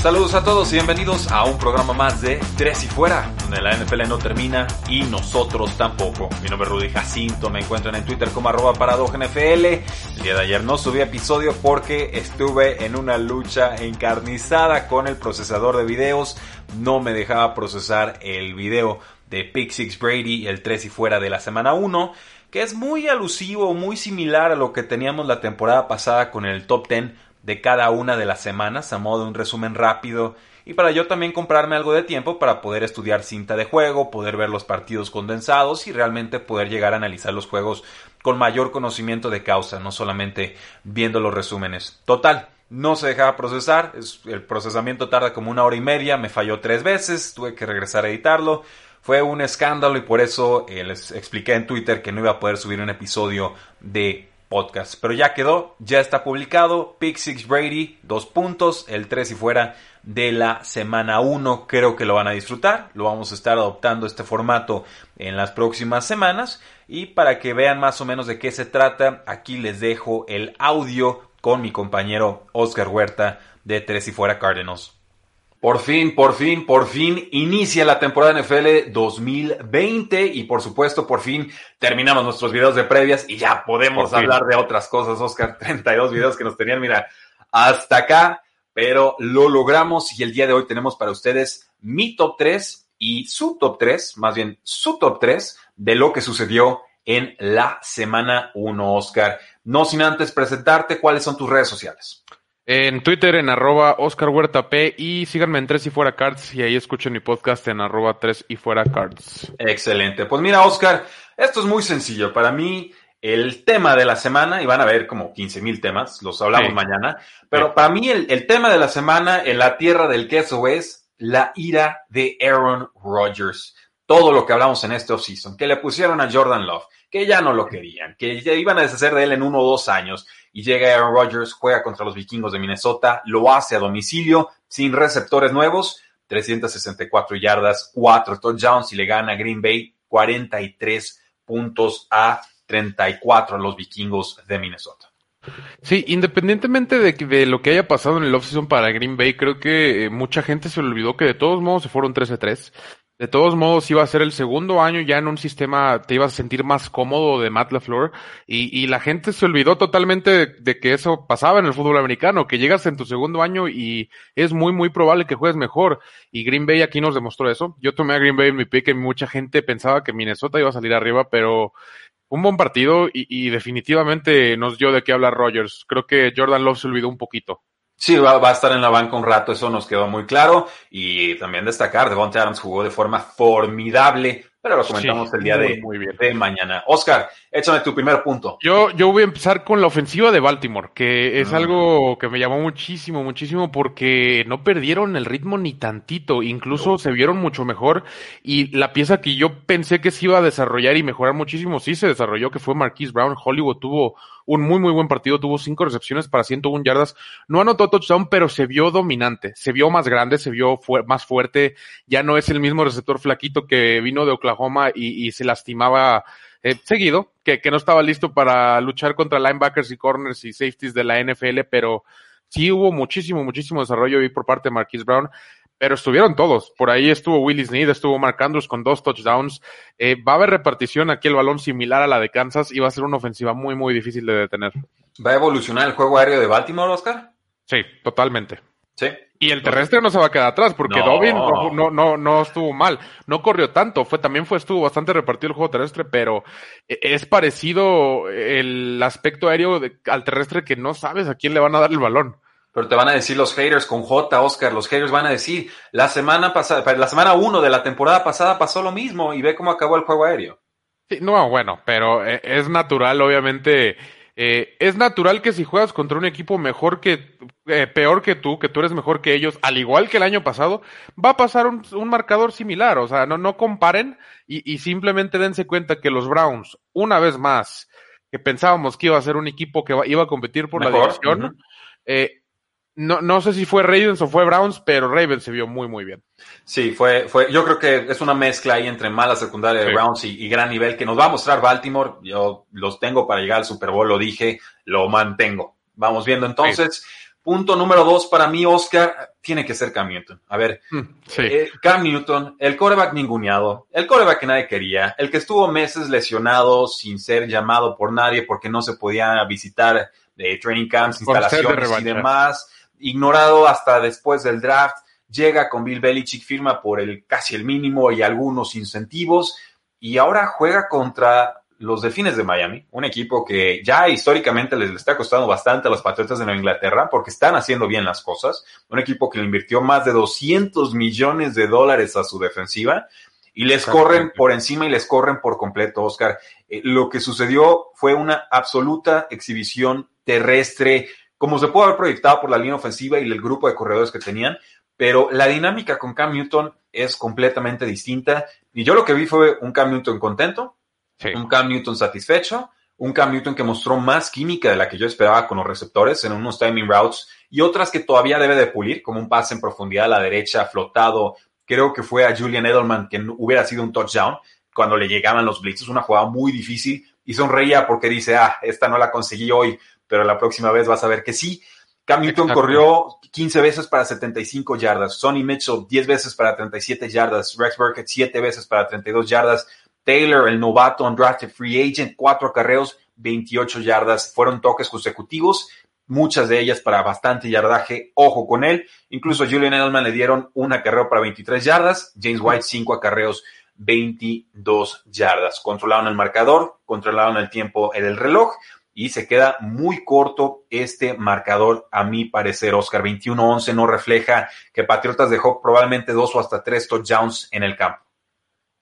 Saludos a todos y bienvenidos a un programa más de Tres y Fuera, donde la NFL no termina y nosotros tampoco. Mi nombre es Rudy Jacinto, me encuentran en Twitter como arroba NFL. El día de ayer no subí episodio porque estuve en una lucha encarnizada con el procesador de videos. No me dejaba procesar el video de Pick Six Brady, el Tres y Fuera de la semana 1 que es muy alusivo, muy similar a lo que teníamos la temporada pasada con el top 10 de cada una de las semanas a modo de un resumen rápido y para yo también comprarme algo de tiempo para poder estudiar cinta de juego, poder ver los partidos condensados y realmente poder llegar a analizar los juegos con mayor conocimiento de causa, no solamente viendo los resúmenes. Total, no se dejaba procesar, el procesamiento tarda como una hora y media, me falló tres veces, tuve que regresar a editarlo. Fue un escándalo y por eso eh, les expliqué en Twitter que no iba a poder subir un episodio de podcast. Pero ya quedó, ya está publicado. Pick Six Brady, dos puntos, el 3 y fuera de la semana 1. Creo que lo van a disfrutar. Lo vamos a estar adoptando este formato en las próximas semanas. Y para que vean más o menos de qué se trata, aquí les dejo el audio con mi compañero Oscar Huerta de Tres y fuera Cardinals. Por fin, por fin, por fin inicia la temporada NFL 2020 y por supuesto por fin terminamos nuestros videos de previas y ya podemos hablar de otras cosas, Oscar. 32 videos que nos tenían, mira, hasta acá, pero lo logramos y el día de hoy tenemos para ustedes mi top 3 y su top 3, más bien su top 3 de lo que sucedió en la semana 1, Oscar. No sin antes presentarte cuáles son tus redes sociales. En Twitter en arroba Oscar Huerta P y síganme en Tres y Fuera Cards y ahí escuchen mi podcast en arroba Tres y Fuera Cards. Excelente. Pues mira, Oscar, esto es muy sencillo. Para mí, el tema de la semana, y van a ver como 15 mil temas, los hablamos mañana, pero para mí el, el, tema de la semana en la tierra del queso es la ira de Aaron Rodgers. Todo lo que hablamos en este offseason, que le pusieron a Jordan Love, que ya no lo querían, que ya iban a deshacer de él en uno o dos años, y llega Aaron Rodgers, juega contra los vikingos de Minnesota, lo hace a domicilio, sin receptores nuevos, 364 yardas, 4 touchdowns y le gana Green Bay 43 puntos a 34 a los vikingos de Minnesota. Sí, independientemente de, de, lo que haya pasado en el offseason para Green Bay, creo que eh, mucha gente se olvidó que de todos modos se fueron 13-3. De todos modos, iba a ser el segundo año ya en un sistema, te ibas a sentir más cómodo de Matt LaFleur y, la gente se olvidó totalmente de, que eso pasaba en el fútbol americano, que llegas en tu segundo año y es muy, muy probable que juegues mejor. Y Green Bay aquí nos demostró eso. Yo tomé a Green Bay en mi pick y mucha gente pensaba que Minnesota iba a salir arriba, pero un buen partido y definitivamente nos dio de qué hablar Rogers. Creo que Jordan Love se olvidó un poquito. Sí, va, va, a estar en la banca un rato, eso nos quedó muy claro. Y también destacar, Devontae Adams jugó de forma formidable pero lo comentamos sí, el día muy, de, muy bien. de, mañana. Oscar, échame tu primer punto. Yo, yo voy a empezar con la ofensiva de Baltimore, que es mm. algo que me llamó muchísimo, muchísimo, porque no perdieron el ritmo ni tantito, incluso no. se vieron mucho mejor. Y la pieza que yo pensé que se iba a desarrollar y mejorar muchísimo, sí se desarrolló, que fue Marquise Brown. Hollywood tuvo un muy, muy buen partido, tuvo cinco recepciones para 101 yardas. No anotó touchdown, pero se vio dominante, se vio más grande, se vio más fuerte. Ya no es el mismo receptor flaquito que vino de Oklahoma Oklahoma y, y se lastimaba eh, seguido, que, que, no estaba listo para luchar contra linebackers y corners y safeties de la NFL, pero sí hubo muchísimo, muchísimo desarrollo ahí por parte de Marquise Brown, pero estuvieron todos. Por ahí estuvo Willis Snead, estuvo Mark Andrews con dos touchdowns. Eh, va a haber repartición aquí el balón similar a la de Kansas y va a ser una ofensiva muy, muy difícil de detener. ¿Va a evolucionar el juego aéreo de Baltimore, Oscar? Sí, totalmente. Sí. Y el terrestre no se va a quedar atrás porque no. Dobbin no, no, no, no, estuvo mal. No corrió tanto. Fue, también fue, estuvo bastante repartido el juego terrestre, pero es parecido el aspecto aéreo de, al terrestre que no sabes a quién le van a dar el balón. Pero te van a decir los haters con J, Oscar, los haters van a decir, la semana pasada, la semana 1 de la temporada pasada pasó lo mismo y ve cómo acabó el juego aéreo. Sí, no, bueno, pero eh, es natural, obviamente. Eh, es natural que si juegas contra un equipo mejor que, eh, peor que tú, que tú eres mejor que ellos, al igual que el año pasado, va a pasar un, un marcador similar. O sea, no, no comparen y, y, simplemente dense cuenta que los Browns, una vez más, que pensábamos que iba a ser un equipo que iba a competir por mejor, la división, uh -huh. eh, no, no sé si fue Ravens o fue Browns, pero Ravens se vio muy, muy bien. Sí, fue, fue, yo creo que es una mezcla ahí entre mala secundaria de sí. Browns y, y, gran nivel que nos va a mostrar Baltimore. Yo los tengo para llegar al Super Bowl, lo dije, lo mantengo. Vamos viendo entonces. Sí. Punto número dos para mí, Oscar, tiene que ser Cam Newton. A ver, sí. eh, Cam Newton, el coreback ninguneado, el coreback que nadie quería, el que estuvo meses lesionado sin ser llamado por nadie porque no se podía visitar de training camps, instalaciones y demás ignorado hasta después del draft, llega con Bill Belichick, firma por el casi el mínimo y algunos incentivos, y ahora juega contra los Delfines de Miami, un equipo que ya históricamente les, está costando bastante a los Patriotas de Nueva Inglaterra porque están haciendo bien las cosas, un equipo que le invirtió más de 200 millones de dólares a su defensiva y les corren por encima y les corren por completo, Oscar. Eh, lo que sucedió fue una absoluta exhibición terrestre, como se puede haber proyectado por la línea ofensiva y el grupo de corredores que tenían, pero la dinámica con Cam Newton es completamente distinta. Y yo lo que vi fue un Cam Newton contento, sí. un Cam Newton satisfecho, un Cam Newton que mostró más química de la que yo esperaba con los receptores en unos timing routes y otras que todavía debe de pulir, como un pase en profundidad a la derecha, flotado. Creo que fue a Julian Edelman que hubiera sido un touchdown cuando le llegaban los blitzes, una jugada muy difícil y sonreía porque dice, ah, esta no la conseguí hoy, pero la próxima vez vas a ver que sí. Cam Newton Exacto. corrió 15 veces para 75 yardas, Sonny Mitchell 10 veces para 37 yardas, Rex Burkett 7 veces para 32 yardas, Taylor, el novato undrafted free agent, 4 acarreos, 28 yardas, fueron toques consecutivos, muchas de ellas para bastante yardaje, ojo con él, incluso a Julian Edelman le dieron un acarreo para 23 yardas, James White 5 acarreos, 22 yardas, controlaron el marcador, controlaron el tiempo en el reloj, y se queda muy corto este marcador, a mi parecer, Oscar. 21-11 no refleja que Patriotas dejó probablemente dos o hasta tres touchdowns en el campo.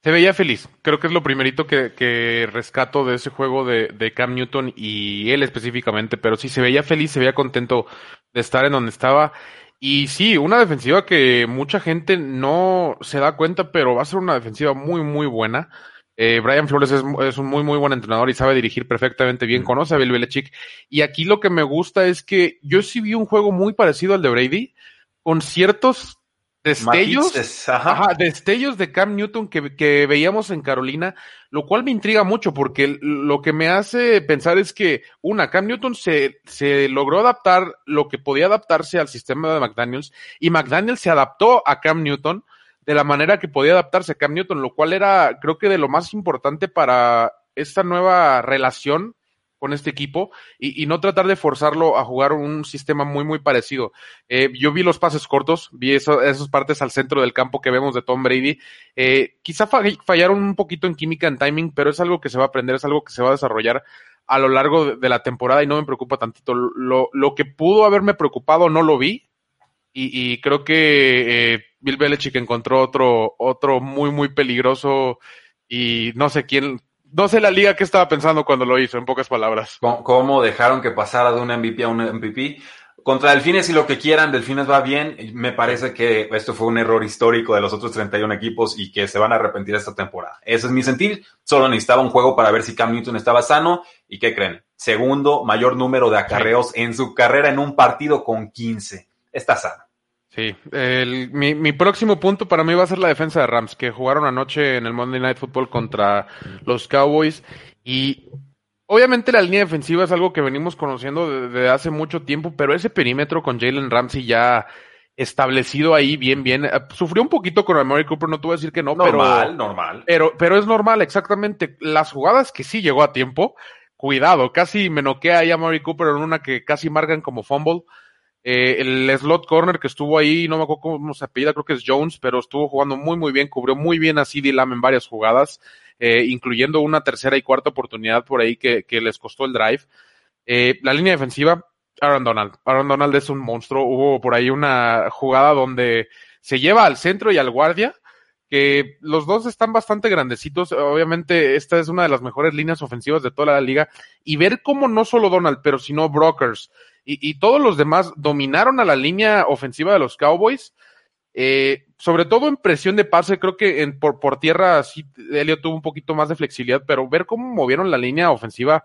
Se veía feliz. Creo que es lo primerito que, rescato de ese juego de, de, Cam Newton y él específicamente, pero sí se veía feliz, se veía contento de estar en donde estaba. Y sí, una defensiva que mucha gente no se da cuenta, pero va a ser una defensiva muy, muy buena. Eh, Brian Flores es, es, un muy, muy buen entrenador y sabe dirigir perfectamente bien, conoce a Bill Belichick. Y aquí lo que me gusta es que yo sí vi un juego muy parecido al de Brady, con ciertos destellos, ajá. Ajá, destellos de Cam Newton que, que, veíamos en Carolina, lo cual me intriga mucho porque lo que me hace pensar es que, una, Cam Newton se, se logró adaptar lo que podía adaptarse al sistema de McDaniels y McDaniels se adaptó a Cam Newton de la manera que podía adaptarse a Cam Newton, lo cual era, creo que de lo más importante para esta nueva relación con este equipo y, no tratar de forzarlo a jugar un sistema muy, muy parecido. Eh, yo vi los pases cortos, vi eso, esas partes al centro del campo que vemos de Tom Brady. Eh, quizá fallaron un poquito en química, en timing, pero es algo que se va a aprender, es algo que se va a desarrollar a lo largo de, de la temporada y no me preocupa tantito. Lo, lo que pudo haberme preocupado no lo vi y, y creo que eh, Bill Belichick encontró otro, otro muy, muy peligroso y no sé quién, no sé la liga que estaba pensando cuando lo hizo, en pocas palabras. ¿Cómo dejaron que pasara de un MVP a un MVP? Contra Delfines y lo que quieran, Delfines va bien. Me parece que esto fue un error histórico de los otros 31 equipos y que se van a arrepentir esta temporada. Ese es mi sentir. Solo necesitaba un juego para ver si Cam Newton estaba sano. ¿Y qué creen? Segundo mayor número de acarreos en su carrera en un partido con 15. Está sano. Sí, el, mi, mi, próximo punto para mí va a ser la defensa de Rams, que jugaron anoche en el Monday Night Football contra los Cowboys. Y obviamente la línea defensiva es algo que venimos conociendo desde hace mucho tiempo, pero ese perímetro con Jalen Ramsey ya establecido ahí bien, bien. Eh, sufrió un poquito con Amari Cooper, no te voy a decir que no, normal, pero. Normal, Pero, pero es normal, exactamente. Las jugadas que sí llegó a tiempo, cuidado, casi me noquea ahí a Amari Cooper en una que casi marcan como fumble. Eh, el slot corner que estuvo ahí, no me acuerdo cómo se apellida, creo que es Jones, pero estuvo jugando muy, muy bien, cubrió muy bien a CD Lamb en varias jugadas, eh, incluyendo una tercera y cuarta oportunidad por ahí que, les costó el drive. Eh, la línea defensiva, Aaron Donald. Aaron Donald es un monstruo. Hubo por ahí una jugada donde se lleva al centro y al guardia, que los dos están bastante grandecitos. Obviamente, esta es una de las mejores líneas ofensivas de toda la liga. Y ver cómo no solo Donald, pero sino Brokers y, todos los demás dominaron a la línea ofensiva de los Cowboys. Eh, sobre todo en presión de pase, creo que en, por, por tierra sí, Elliot tuvo un poquito más de flexibilidad, pero ver cómo movieron la línea ofensiva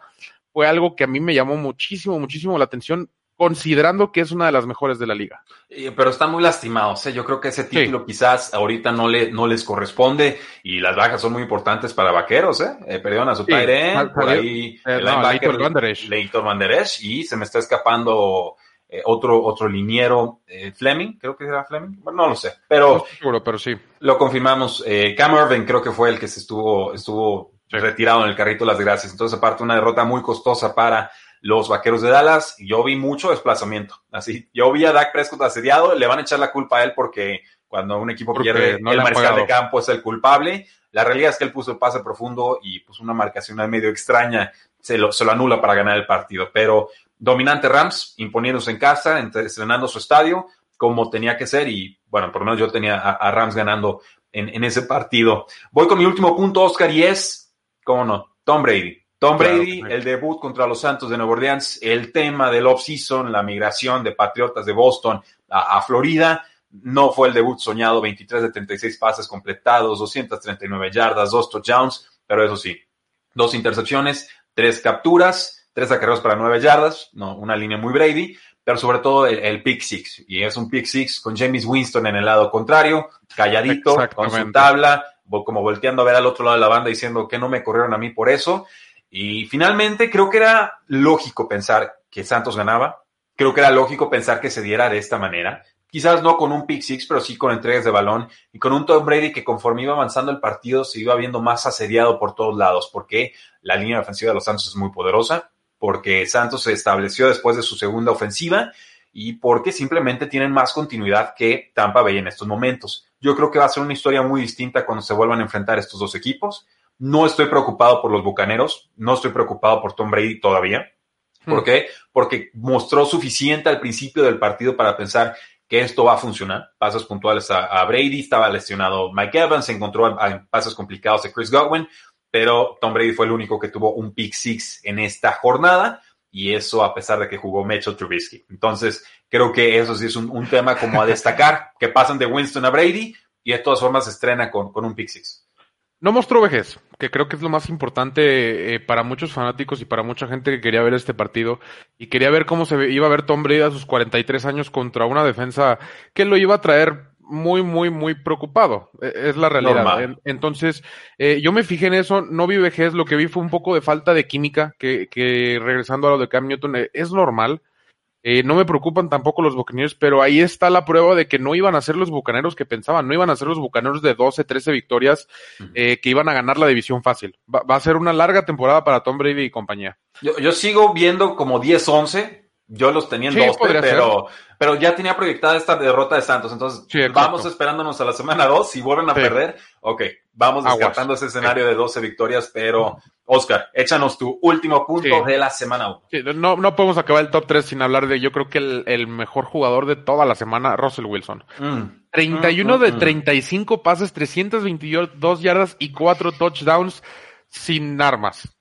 fue algo que a mí me llamó muchísimo, muchísimo la atención, considerando que es una de las mejores de la liga. Pero están muy lastimados, ¿eh? yo creo que ese título sí. quizás ahorita no, le, no les corresponde y las bajas son muy importantes para vaqueros, ¿eh? eh perdieron a su sí. por ahí eh, el no, Leitor Banderesh. Leitor Banderesh y se me está escapando eh, otro, otro liniero, eh, Fleming, creo que era Fleming, bueno, no lo sé, pero, no seguro, pero sí. Lo confirmamos. Eh, Cam creo que fue el que se estuvo, estuvo sí. retirado en el carrito de las gracias. Entonces, aparte, una derrota muy costosa para los vaqueros de Dallas. Yo vi mucho desplazamiento. Así, yo vi a Dak Prescott asediado, le van a echar la culpa a él porque cuando un equipo porque pierde, no el mariscal de campo es el culpable. La realidad es que él puso el pase profundo y puso una marcación al medio extraña, se lo, se lo anula para ganar el partido. Pero dominante Rams, imponiéndose en casa, estrenando su estadio, como tenía que ser, y bueno, por lo menos yo tenía a, a Rams ganando en, en, ese partido. Voy con mi último punto, Oscar, y es, ¿cómo no? Tom Brady. Tom Brady, claro, el debut contra los Santos de Nueva Orleans, el tema del off-season, la migración de Patriotas de Boston a, a Florida, no fue el debut soñado, 23 de 36 pases completados, 239 yardas, dos touchdowns, pero eso sí, dos intercepciones, tres capturas, tres acarreos para nueve yardas, no, una línea muy Brady, pero sobre todo el, el, pick six, y es un pick six con James Winston en el lado contrario, calladito, con su tabla, como volteando a ver al otro lado de la banda diciendo que no me corrieron a mí por eso, y finalmente creo que era lógico pensar que Santos ganaba, creo que era lógico pensar que se diera de esta manera, quizás no con un pick six, pero sí con entregas de balón y con un Tom Brady que conforme iba avanzando el partido se iba viendo más asediado por todos lados, porque la línea ofensiva de los Santos es muy poderosa, porque Santos se estableció después de su segunda ofensiva y porque simplemente tienen más continuidad que Tampa Bay en estos momentos. Yo creo que va a ser una historia muy distinta cuando se vuelvan a enfrentar estos dos equipos. No estoy preocupado por los Bucaneros, no estoy preocupado por Tom Brady todavía. ¿Por hmm. qué? Porque mostró suficiente al principio del partido para pensar que esto va a funcionar. Pasos puntuales a, a, Brady, estaba lesionado Mike Evans, se encontró en pasos complicados a Chris Godwin, pero Tom Brady fue el único que tuvo un pick six en esta jornada y eso a pesar de que jugó Mitchell Trubisky. Entonces, creo que eso sí es un, un tema como a destacar, que pasan de Winston a Brady y de todas formas se estrena con, con un pick six. No mostró vejez, que creo que es lo más importante eh, para muchos fanáticos y para mucha gente que quería ver este partido y quería ver cómo se iba a ver Tom Brady a sus 43 años contra una defensa que lo iba a traer muy, muy, muy preocupado. E, es la realidad. Normal. Entonces, eh, yo me fijé en eso, no vi vejez, lo que vi fue un poco de falta de química, que, que regresando a lo de Cam Newton, eh, es normal. Eh, no me preocupan tampoco los bucaneros, pero ahí está la prueba de que no iban a ser los bucaneros que pensaban, no iban a ser los bucaneros de 12, 13 victorias eh, que iban a ganar la división fácil. Va, va, a ser una larga temporada para Tom Brady y compañía. Yo, yo sigo viendo como 10, 11. Yo los tenía en sí, 12, pero, pero ya tenía proyectada esta derrota de Santos. Entonces, sí, vamos esperándonos a la semana 2. Si vuelven a sí. perder, ok, vamos descartando ese escenario de 12 victorias, pero Oscar, échanos tu último punto de la semana 1. Sí, no, no podemos acabar el top 3 sin hablar de, yo creo que el, el mejor jugador de toda la semana, Russell Wilson. Mm. 31 mm, de mm, 35 pases, 322 yardas y 4 touchdowns sin armas.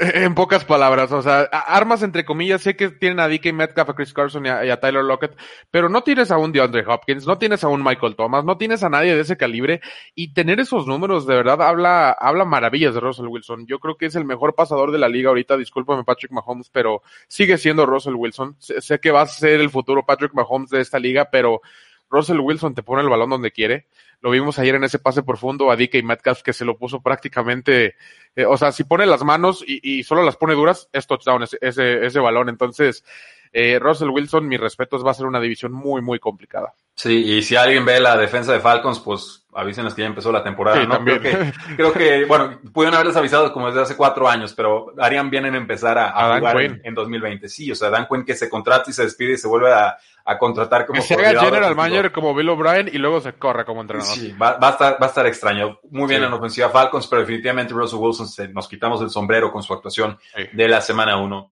En pocas palabras, o sea, armas entre comillas, sé que tienen a DK Metcalf, a Chris Carson y a, Tyler Lockett, pero no tienes a un DeAndre Hopkins, no tienes a un Michael Thomas, no tienes a nadie de ese calibre, y tener esos números de verdad habla, habla maravillas de Russell Wilson. Yo creo que es el mejor pasador de la liga ahorita, discúlpame Patrick Mahomes, pero sigue siendo Russell Wilson. Sé que va a ser el futuro Patrick Mahomes de esta liga, pero Russell Wilson te pone el balón donde quiere. Lo vimos ayer en ese pase profundo a DK Metcalf que se lo puso prácticamente, eh, o sea, si pone las manos y, solo las pone duras, es touchdown ese, ese, ese balón. Entonces, eh, Russell Wilson, mis respetos, va a ser una división muy, muy complicada. Sí, y si alguien ve la defensa de Falcons, pues avísenos que ya empezó la temporada, sí, ¿no? También. Creo que, creo que, bueno, pudieron haberles avisado como desde hace cuatro años, pero harían bien en empezar a, a, a jugar en, en, 2020. Sí, o sea, Dan Quinn que se contrata y se despide y se vuelve a, a contratar como que se haga general manager como Bill O'Brien y luego se corre como entrenador. Sí, va, va, a, estar, va a estar extraño. Muy bien sí. en ofensiva Falcons, pero definitivamente Russell Wilson se, nos quitamos el sombrero con su actuación sí. de la semana 1.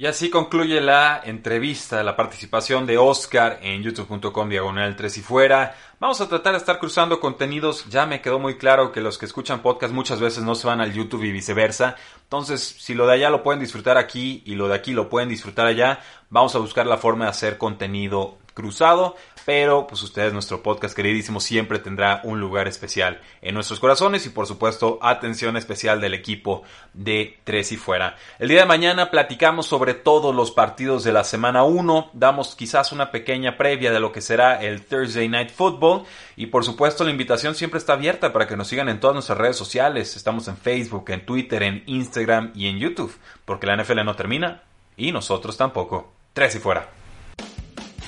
Y así concluye la entrevista, la participación de Oscar en youtube.com diagonal 3 y fuera. Vamos a tratar de estar cruzando contenidos. Ya me quedó muy claro que los que escuchan podcast muchas veces no se van al YouTube y viceversa. Entonces, si lo de allá lo pueden disfrutar aquí y lo de aquí lo pueden disfrutar allá, vamos a buscar la forma de hacer contenido cruzado, pero pues ustedes, nuestro podcast queridísimo, siempre tendrá un lugar especial en nuestros corazones y por supuesto atención especial del equipo de Tres y Fuera. El día de mañana platicamos sobre todos los partidos de la semana 1, damos quizás una pequeña previa de lo que será el Thursday Night Football y por supuesto la invitación siempre está abierta para que nos sigan en todas nuestras redes sociales, estamos en Facebook, en Twitter, en Instagram y en YouTube, porque la NFL no termina y nosotros tampoco. Tres y fuera.